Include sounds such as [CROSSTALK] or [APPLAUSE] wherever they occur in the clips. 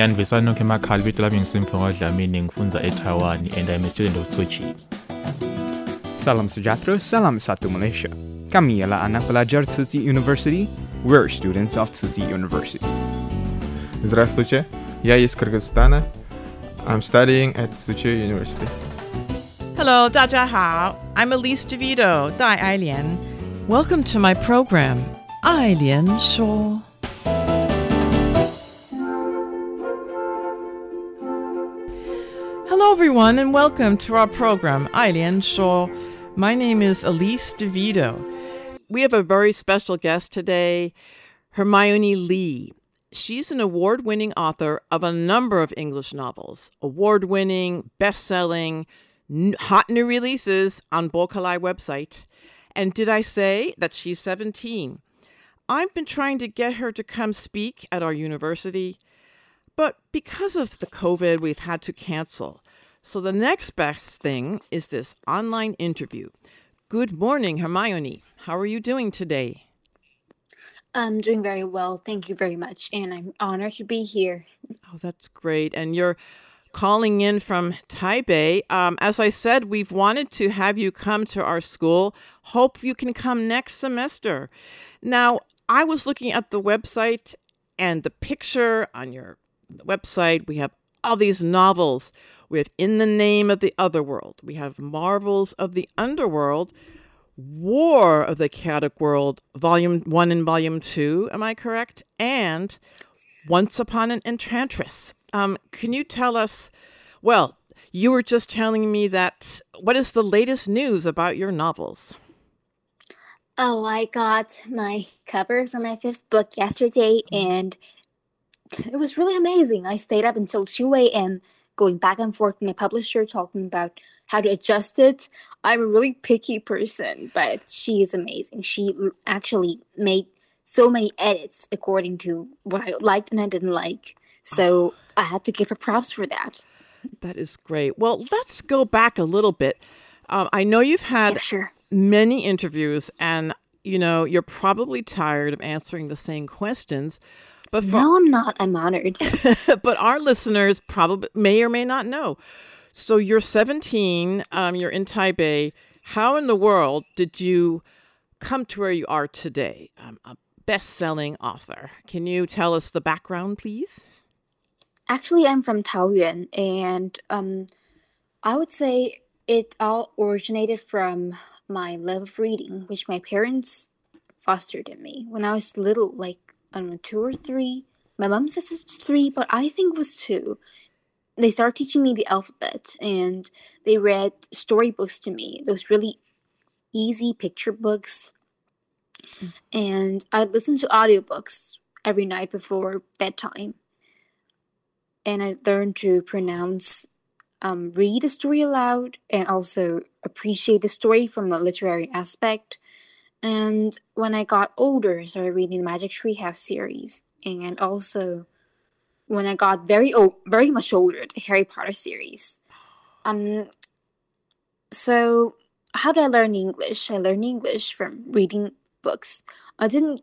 Yani Vesanokhe Makhali vito lami ngisimfungo Dlamini ngifunza eTaiwan and I'm a student of Tzu Chi. Salam Sujatro, Salam Satu Malaysia. Kami ialah anak pelajar Tzu Chi University. We're students of Tzu Chi University. Здравствуйте, я из Кыргызстана. I'm studying at Tzu Chi University. Hello, 大家好. I'm Elise DeVito, Dai Ailian. Welcome to my program, Ailian Shuo. Hello, everyone, and welcome to our program, Eileen Shaw. My name is Elise DeVito. We have a very special guest today, Hermione Lee. She's an award winning author of a number of English novels, award winning, best selling, hot new releases on Bokalai website. And did I say that she's 17? I've been trying to get her to come speak at our university, but because of the COVID, we've had to cancel. So the next best thing is this online interview. Good morning, Hermione. How are you doing today? I'm doing very well. Thank you very much. And I'm honored to be here. Oh, that's great. And you're calling in from Taipei. Um, as I said, we've wanted to have you come to our school. Hope you can come next semester. Now, I was looking at the website and the picture on your website. We have all these novels. We have In the Name of the Otherworld. We have Marvels of the Underworld. War of the Chaotic World, Volume 1 and Volume 2, am I correct? And Once Upon an Enchantress. Um, can you tell us? Well, you were just telling me that. What is the latest news about your novels? Oh, I got my cover for my fifth book yesterday, and it was really amazing. I stayed up until 2 a.m. going back and forth with my publisher talking about how to adjust it. I'm a really picky person, but she is amazing. She actually made so many edits according to what I liked and I didn't like. So I had to give her props for that. That is great. Well, let's go back a little bit. Um, I know you've had Yeah, sure. many interviews, and you know you're probably tired of answering the same questions. But for, No, I'm not. I'm honored. [LAUGHS] but our listeners probably may or may not know. So you're 17. Um, you're in Taipei. How in the world did you come to where you are today? Um, a best-selling author. Can you tell us the background, please? Actually, I'm from Taoyuan, and um, I would say it all originated from my love of reading, which my parents fostered in me when I was little, like I don't know, two or three. My mom says it's three, but I think it was two. They started teaching me the alphabet, and they read storybooks to me. Those really easy picture books, and I listened to audiobooks every night before bedtime and I learned to pronounce, um, read the story aloud, and also appreciate the story from a literary aspect. And when I got older, I started reading the Magic Tree House series, and also when I got very old, very much older, the Harry Potter series. Um, so how did I learn English? I learned English from reading books. I didn't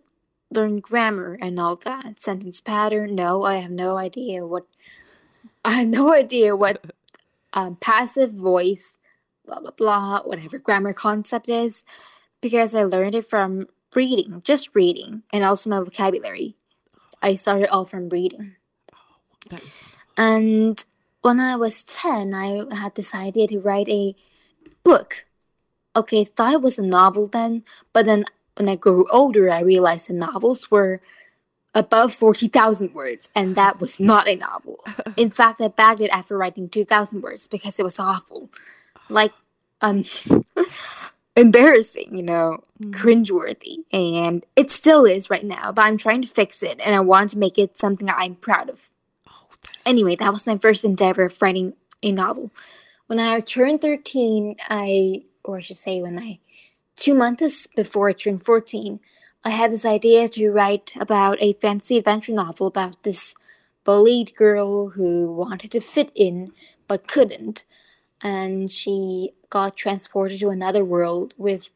learn grammar and all that sentence pattern. No, I have no idea what. I have no idea what [LAUGHS] um, passive voice, blah blah blah, whatever grammar concept is, because I learned it from reading, just reading, and also my vocabulary. I started all from reading. And when I was 10, I had this idea to write a book okay, thought it was a novel then, but then when I grew older, I realized the novels were above 40,000 words, and that was not a novel. [LAUGHS] In fact, I bagged it after writing 2,000 words because it was awful. Like, um, [LAUGHS] embarrassing, you know, mm. cringeworthy. And it still is right now, but I'm trying to fix it, and I want to make it something I'm proud of. Oh, anyway, that was my first endeavor of writing a novel. When I turned 13, I, or I should say, when I, two months before I turned 14, I had this idea to write about a fancy adventure novel about this bullied girl who wanted to fit in but couldn't. And she got transported to another world with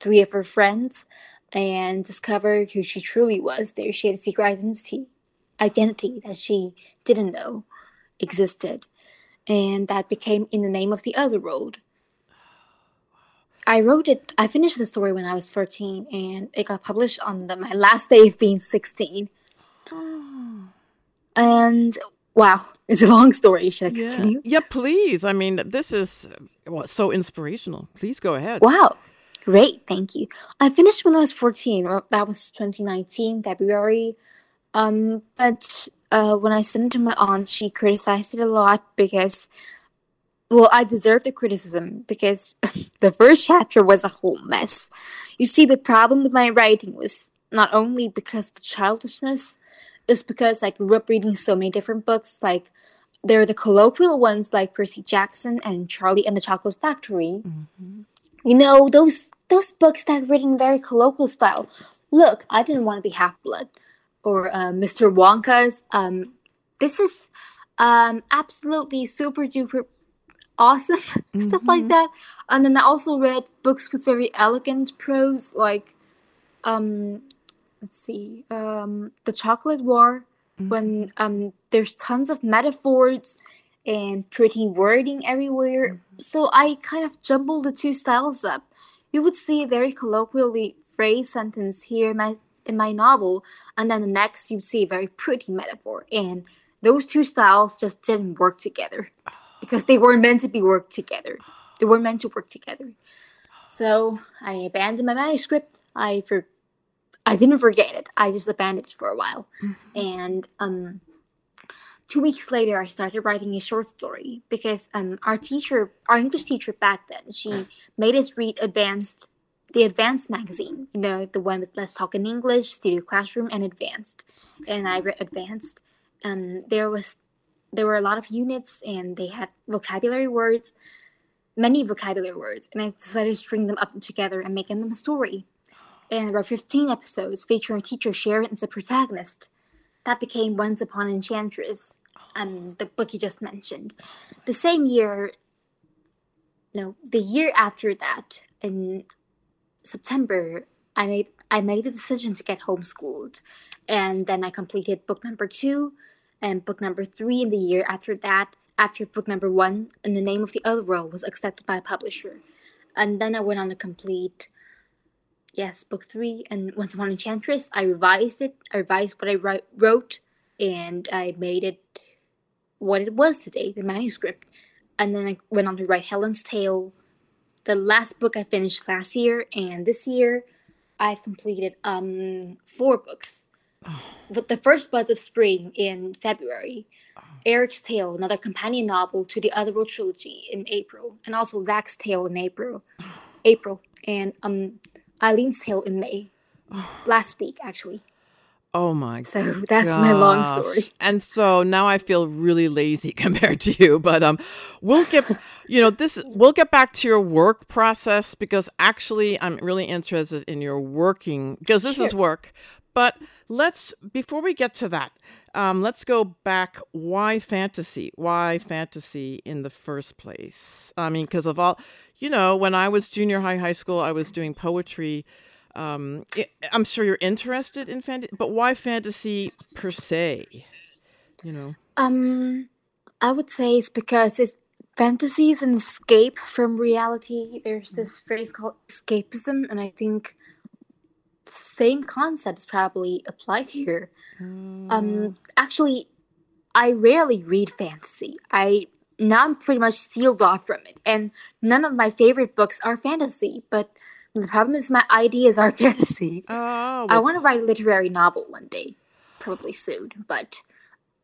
three of her friends and discovered who she truly was. There, she had a secret identity, identity that she didn't know existed, and that became in the name of the other world. I wrote it. I finished the story when I was 14, and it got published on the, my last day of being 16. Oh. [GASPS] And wow, [LAUGHS] it's a long story. Should I yeah. continue? Yeah, please. I mean, this is so inspirational. Please go ahead. Wow, great. Thank you. I finished when I was 14. That was 2019, February. Um, but uh, when I sent it to my aunt, she criticized it a lot because well, I deserve the criticism because [LAUGHS] the first chapter was a whole mess. You see, the problem with my writing was not only because the childishness, it's because I grew up reading so many different books. Like, there are the colloquial ones like Percy Jackson and Charlie and the Chocolate Factory. Mm-hmm. You know, those those books that are written very colloquial style. Look, I didn't want to be half blood. Or uh, Mr. Wonka's. Um, this is um, absolutely super duper awesome mm-hmm. [LAUGHS] stuff like mm-hmm. that and then i also read books with very elegant prose like um let's see um the chocolate war mm-hmm. when um there's tons of metaphors and pretty wording everywhere mm-hmm. so i kind of jumbled the two styles up you would see a very colloquially phrased sentence here in my in my novel and then the next you'd see a very pretty metaphor and those two styles just didn't work together because they weren't meant to be worked together. They weren't meant to work together. So I abandoned my manuscript. I for I didn't forget it. I just abandoned it for a while. Mm-hmm. And um two weeks later I started writing a short story because um our teacher our English teacher back then, she [LAUGHS] made us read advanced the advanced magazine, you know, the one with Let's Talk in English, Studio Classroom, and Advanced. And I read Advanced. Um, there was there were a lot of units and they had vocabulary words, many vocabulary words, and I decided to string them up together and make them a story. And there were 15 episodes featuring teacher Sharon as the protagonist. That became Once Upon Enchantress, um, the book you just mentioned. The same year, no, the year after that, in September, I made I made the decision to get homeschooled, and then I completed book number two, and book number three in the year after that, after book number one, and the name of the other world was accepted by a publisher. And then I went on to complete, yes, book three, and Once Upon Enchantress. I revised it, I revised what I write, wrote, and I made it what it was today, the manuscript. And then I went on to write Helen's Tale, the last book I finished last year, and this year I've completed um four books [SIGHS] but the first buds of spring in February, oh. [SIGHS] Eric's Tale, another companion novel to the Otherworld trilogy in April, and also Zach's Tale in April, [SIGHS] April, and um, Eileen's Tale in May, [SIGHS] last week actually. Oh my! So that's gosh. my long story. And so now I feel really lazy [LAUGHS] compared to you, but um, we'll get, you know, this we'll get back to your work process because actually I'm really interested in your working because this sure. is work, but let's before we get to that, um, let's go back. Why fantasy? Why fantasy in the first place? I mean, because of all, you know, when I was junior high, high school, I was doing poetry. Um, it, I'm sure you're interested in fantasy, but why fantasy per se? You know. Um, I would say it's because it's fantasy is an escape from reality. There's this phrase called escapism, and I think same concepts probably applied [LAUGHS] here. Mm. Um, actually, I rarely read fantasy. I now I'm pretty much sealed off from it. And none of my favorite books are fantasy, but the problem is my ideas are [LAUGHS] fantasy. Oh, I want to write a literary novel one day, probably soon, but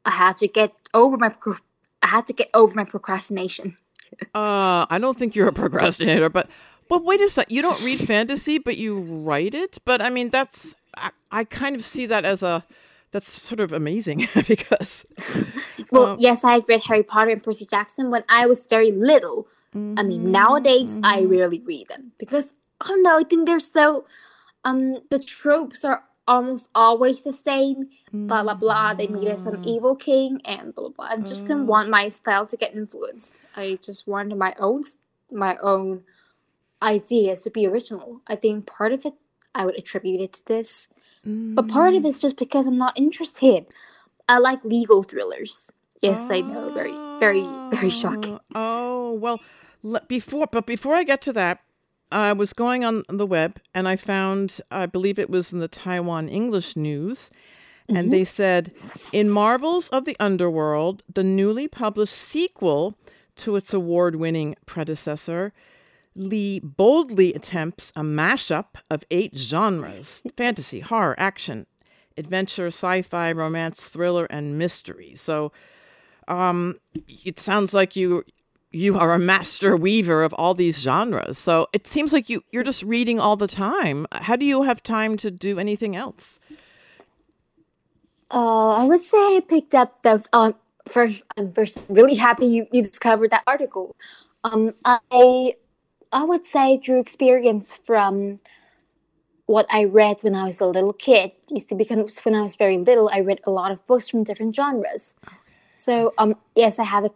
I have to get over my pro- I have to get over my procrastination. Uh, I don't think you're a procrastinator, but but wait a sec. You don't read [LAUGHS] fantasy, but you write it. But I mean, that's I, I kind of see that as a that's sort of amazing [LAUGHS] because [LAUGHS] Well, um, yes, I've read Harry Potter and Percy Jackson when I was very little. I mean, nowadays I rarely read them because I don't know. I think they're so um the tropes are almost always the same. Blah blah blah. They meet as some evil king and blah blah. blah. I just didn't want my style to get influenced. I just wanted my own my own ideas to be original. I think part of it I would attribute it to this, but part of mm. it's just because I'm not interested. I like legal thrillers. Yes, I know. Very, very, very oh, shocking. Oh well, before but before I get to that, I was going on the web and I found I believe it was in the Taiwan English News, and mm-hmm. they said in Marvels of the Underworld, the newly published sequel to its award-winning predecessor. Lee boldly attempts a mashup of eight genres [LAUGHS] fantasy, horror, action, adventure, sci fi, romance, thriller, and mystery. So um, it sounds like you you are a master weaver of all these genres. So it seems like you you're just reading all the time. How do you have time to do anything else? Uh, I would say I picked up those. Um, first, I'm first really happy you, you discovered that article. Um, I I would say through experience from what I read when I was a little kid. You see, because when I was very little, I read a lot of books from different genres. So um, yes, I have a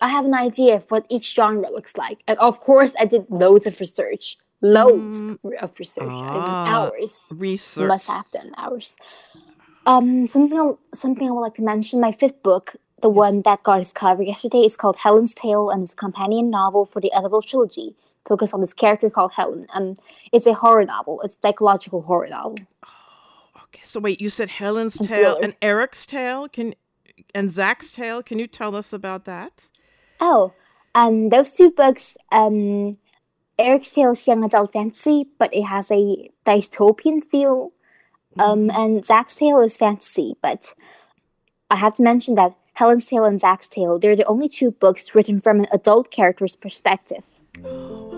I have an idea of what each genre looks like, and of course, I did loads of research, loads of research, I mean, Ah, hours Research. must have done hours. Um, something something I would like to mention. My fifth book, the one that got its cover yesterday, is called Helen's Tale and it's a companion novel for the Edible trilogy. Focus on this character called Helen. Um, it's a horror novel. It's a psychological horror novel. Okay, so wait, you said Helen's A Tale thriller. and Eric's Tale. Can and Zach's Tale. Can you tell us about that? Oh, um, those two books, um, Eric's Tale is young adult fantasy, but it has a dystopian feel. Um, and Zach's Tale is fantasy, but I have to mention that Helen's Tale and Zach's Tale, they're the only two books written from an adult character's perspective. [GASPS] [GASPS]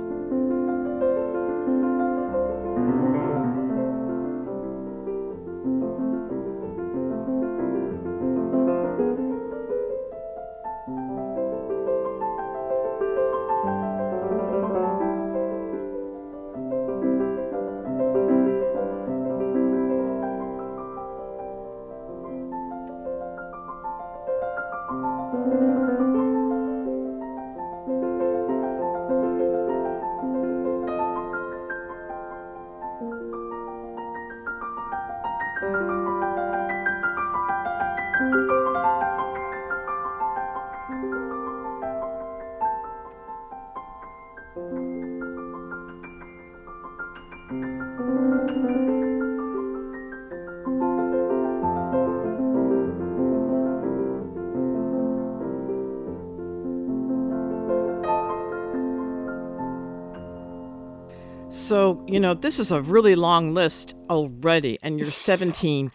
know, this is a really long list already, and you're 17.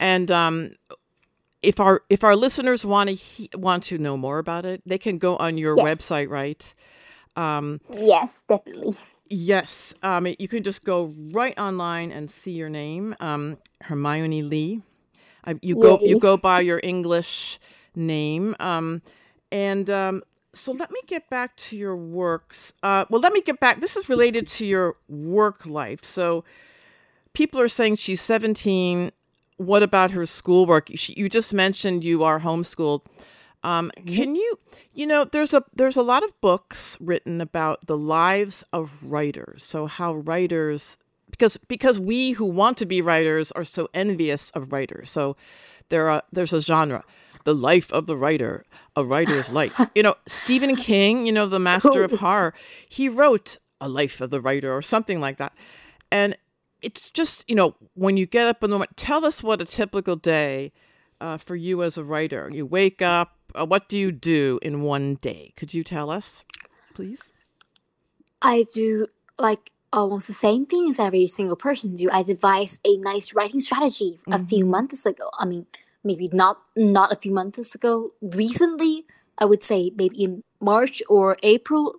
and um, if our if our listeners want to he- want to know more about it, they can go on your Yes. website, right? Um, Yes, definitely. yes, um, you can just go right online and see your name, um, Hermione Lee. I, you go you go by your English name, um, and um, so let me get back to your works. Uh, well, let me get back. This is related to your work life. So people are saying she's 17. What about her schoolwork? She, you just mentioned you are homeschooled. Um, Can you, you know, there's a there's a lot of books written about the lives of writers. So how writers, because because we who want to be writers are so envious of writers. So there are there's a genre, the life of the writer, a writer's life. [LAUGHS] You know, Stephen King, you know, the master of [LAUGHS] horror, he wrote a life of the writer or something like that, and it's just you know when you get up in the morning tell us what a typical day uh, for you as a writer you wake up Uh, what do you do in one day? Could you tell us, please? I do like almost the same thing as every single person do. I devised a nice writing strategy a few months ago. I mean, maybe not not a few months ago. Recently, I would say maybe in March or April.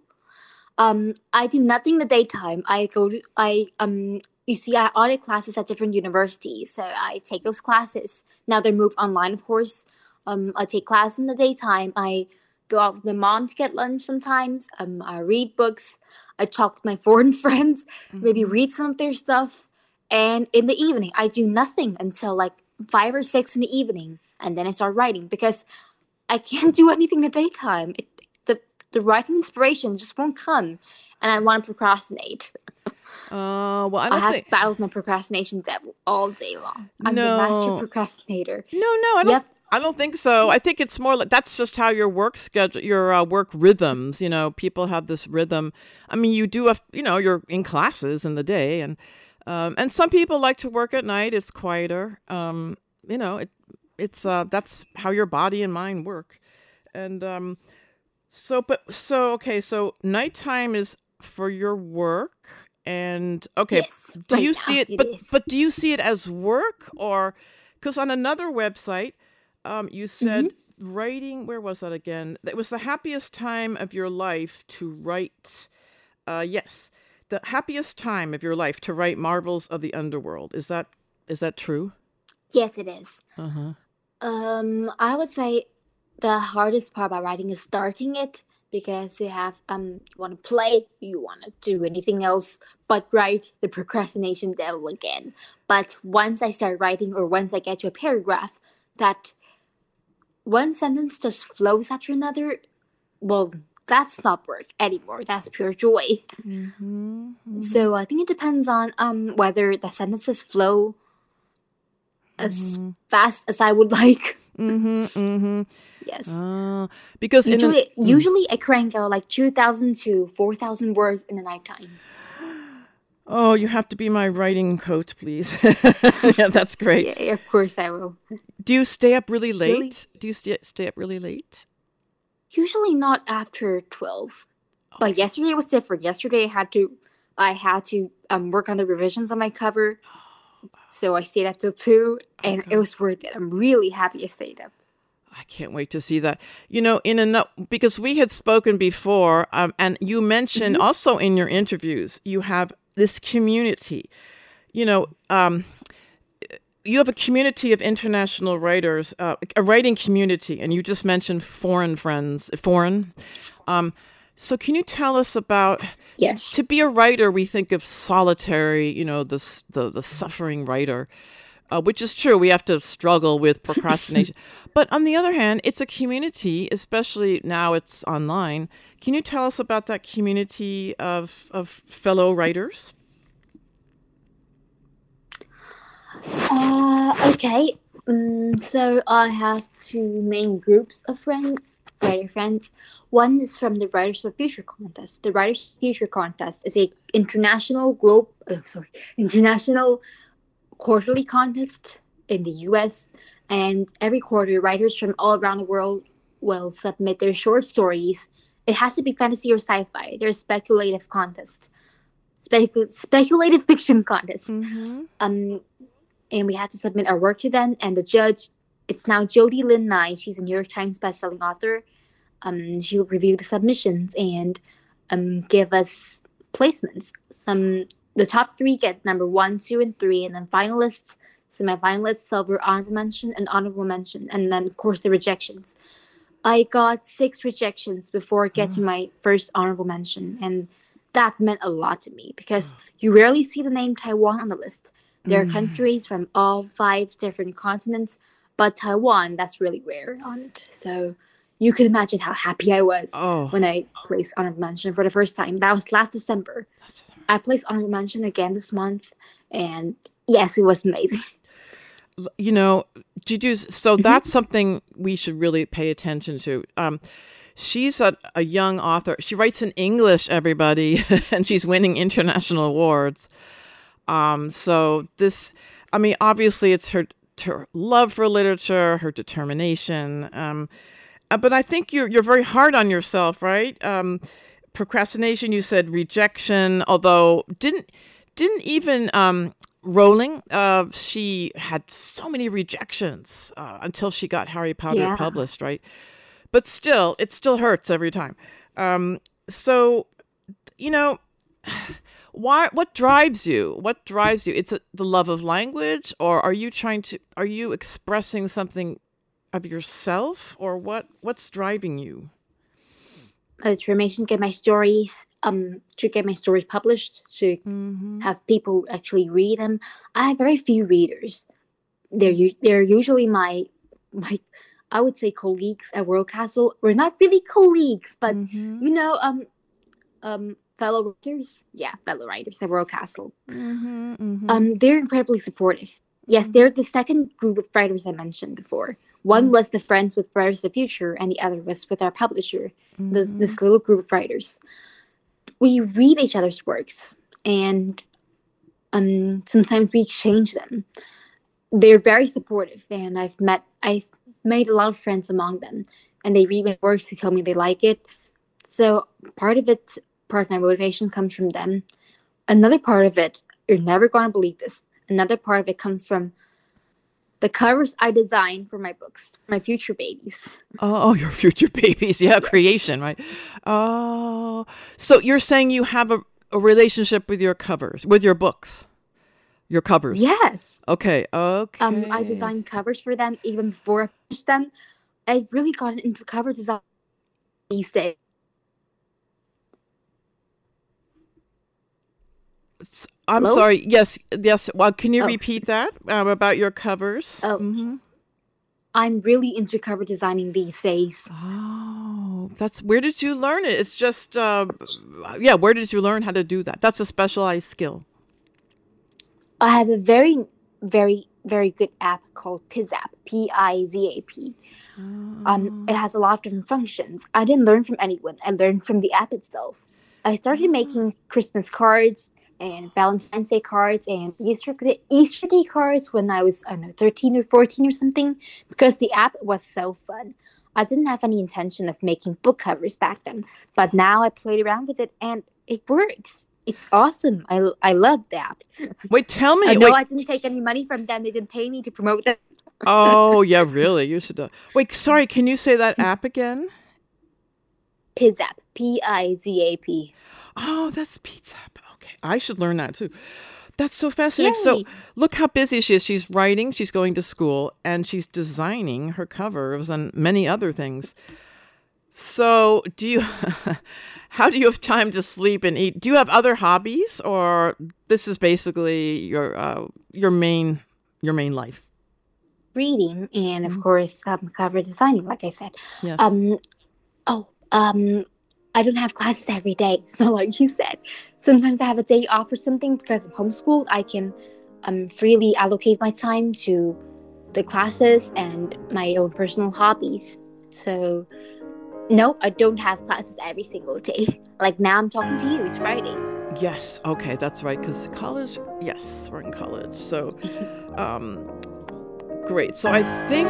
Um, I do nothing in the daytime. I go to I um you see I audit classes at different universities, so I take those classes. Now they're moved online, of course. Um, I take class in the daytime. I go out with my mom to get lunch sometimes. Um, I read books. I talk with my [LAUGHS] foreign friends, maybe read some of their stuff. And in the evening, I do nothing until like five or six in the evening, and then I start writing because I can't do anything in the daytime. It, the the writing inspiration just won't come, and I want to procrastinate. Uh, [LAUGHS] well, I I, have think. to battle my procrastination devil all day long. I'm the master procrastinator. No, no, I don't. Yep. I don't think so. I think it's more like that's just how your work schedule, your uh, work rhythms. You know, people have this rhythm. I mean, you do a, you know, you're in classes in the day, and um, and some people like to work at night. It's quieter. Um, you know, it it's uh, that's how your body and mind work, and um, so but so okay. So nighttime is for your work, and okay. Yes, do right you see it? it But is. but do you see it as work or? Because on another website, um, you said Mm-hmm. writing. Where was that again? It was the happiest time of your life to write. Uh, yes, the happiest time of your life to write Marvels of the Underworld. Is that is that true? Yes, it is. Uh huh. Um, I would say the hardest part about writing is starting it because you have um you want to play, you want to do anything else but write the procrastination devil again. But once I start writing or once I get to a paragraph that one sentence just flows after another, well, that's not work anymore. That's pure joy. So I think it depends on um whether the sentences flow as fast as I would [LAUGHS] like. Mm-hmm. Mm-hmm. Yes. Uh, because usually, Mm. usually I crank out like two thousand to four thousand words in the nighttime. [GASPS] oh, you have to be my writing coach, please. [LAUGHS] yeah, that's great. Yeah, of course I will. Do you stay up really late? Really? Do you st- stay up really late? Usually not after twelve, but yesterday was different. Yesterday I had to, I had to um work on the revisions on my cover, [GASPS] so I stayed up till two, and it was worth it. I'm really happy I stayed up. I can't wait to see that. You know, in a because we had spoken before, um, and you mentioned also in your interviews, you have this community. You know, um, you have a community of international writers, uh, a writing community, and you just mentioned foreign friends, foreign. Um, so, can you tell us about? Yes. To be a writer, we think of solitary. You know, the the, the suffering writer uh, which is true. We have to struggle with [LAUGHS] procrastination. but on the other hand, it's a community, especially now it's online. Can you tell us about that community of, of fellow writers? Uh, okay. Um, so I have two main groups of friends, writer friends. One is from the Writers of Future contest. The Writers of Future contest is a international globe, oh, sorry, international quarterly contest in the U.S. And every quarter, writers from all around the world will submit their short stories. It has to be fantasy or sci-fi. There's speculative contest, Spec- speculative fiction contest. Um, and we have to submit our work to them. And the judge, it's now Jody Lynn Nye. She's a New York Times bestselling author. Um, she will review the submissions and um, give us placements. Some the top three get number one, two, and three, and then finalists, semi-finalists, silver, honorable mention, and honorable mention, and then of course the rejections. I got six rejections before getting my first honorable mention, and that meant a lot to me because you rarely see the name Taiwan on the list. There are Mm. countries from all five different continents, but Taiwan, that's really rare on it. So you can imagine how happy I was Oh. when I placed honorable mention for the first time. That was last December. I placed honorable mention again this month, and yes, it was amazing. You know, Juju's, so that's something we should really pay attention to. Um, she's a, a young author. She writes in English, everybody, [LAUGHS] and she's winning international awards. Um, so this, I mean, obviously, it's her her love for literature, her determination, um, uh, but I think you're you're very hard on yourself, right? Um, procrastination. You said rejection, although didn't didn't even um, Rowling. Uh, she had so many rejections uh, until she got Harry Potter Yeah. published, right? But still, it still hurts every time. Um, so, you know, why? What drives you? What drives you? It's a, the love of language, or are you trying to? Are you expressing something of yourself, or what? What's driving you? uh, to get my stories um to get my stories published to have people actually read them i have very few readers they're u- they're usually my my i would say colleagues at world castle we're not really colleagues but you know um um fellow writers? Yeah fellow writers at world castle. Mm-hmm, mm-hmm. Um they're incredibly supportive. Yes mm-hmm. they're the second group of writers i mentioned before. One mm. was the friends with writers of the future and the other was with our publisher this, this little group of writers. We read each other's works and um sometimes we exchange them. They're very supportive and i've met i've made a lot of friends among them and they read my works they tell me they like it. So part of it part of my motivation comes from them another part of it you're never going to believe this another part of it comes from the covers i design for my books my future babies Oh, oh, [LAUGHS] your future babies. Yeah, creation, right? Oh, so you're saying you have a, a relationship with your covers, with your books, your covers. yes Okay. Okay. Um, I designed covers for them even before I finished them. I've really gotten into cover design these days. I'm Hello? sorry. Yes. Yes. Well, can you Oh. repeat that um, about your covers? Oh, I'm really into cover designing these days. Oh, that's where did you learn it? It's just, uh, yeah. Where did you learn how to do that? That's a specialized skill. I have a very, very, very good app called Pizap, P I Z A P. Um, it has a lot of different functions. I didn't learn from anyone. I learned from the app itself. I started making Christmas cards and Valentine's Day cards and Easter Easter Day cards when I was I don't know 13 or 14 or something because the app was so fun. I didn't have any intention of making book covers back then, but now I played around with it and it works. It's awesome. I, I love the app. Wait, tell me. I know wait, I didn't take any money from them. They didn't pay me to promote them. oh, [LAUGHS] yeah. Really? You should. Uh, wait. Sorry. Can you say that app again? Pizap, P I Z A P. Oh, that's Pizza. Okay, I should learn that too. That's so fascinating. So look how busy she is. She's writing, she's going to school, and she's designing her covers and many other things. So do you [LAUGHS] how do you have time to sleep and eat? Do you have other hobbies or this is basically your uh, your main your main life? reading and of course um, cover designing like i said Yes. um oh um i don't have classes every day [LAUGHS] it's not like you said sometimes i have a day off or something because i'm homeschooled i can um freely allocate my time to the classes and my own personal hobbies so no i don't have classes every single day [LAUGHS] like now i'm talking to you it's friday Yes. Okay, that's right. Because college, yes, we're in college. So, [LAUGHS] um, great. So I think,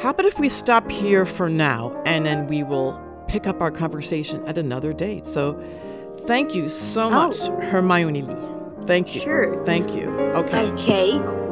how about if we stop here for now and then we will pick up our conversation at another date? So, thank you so oh. much, Hermione Lee. Thank you. Sure. Thank you. Okay. okay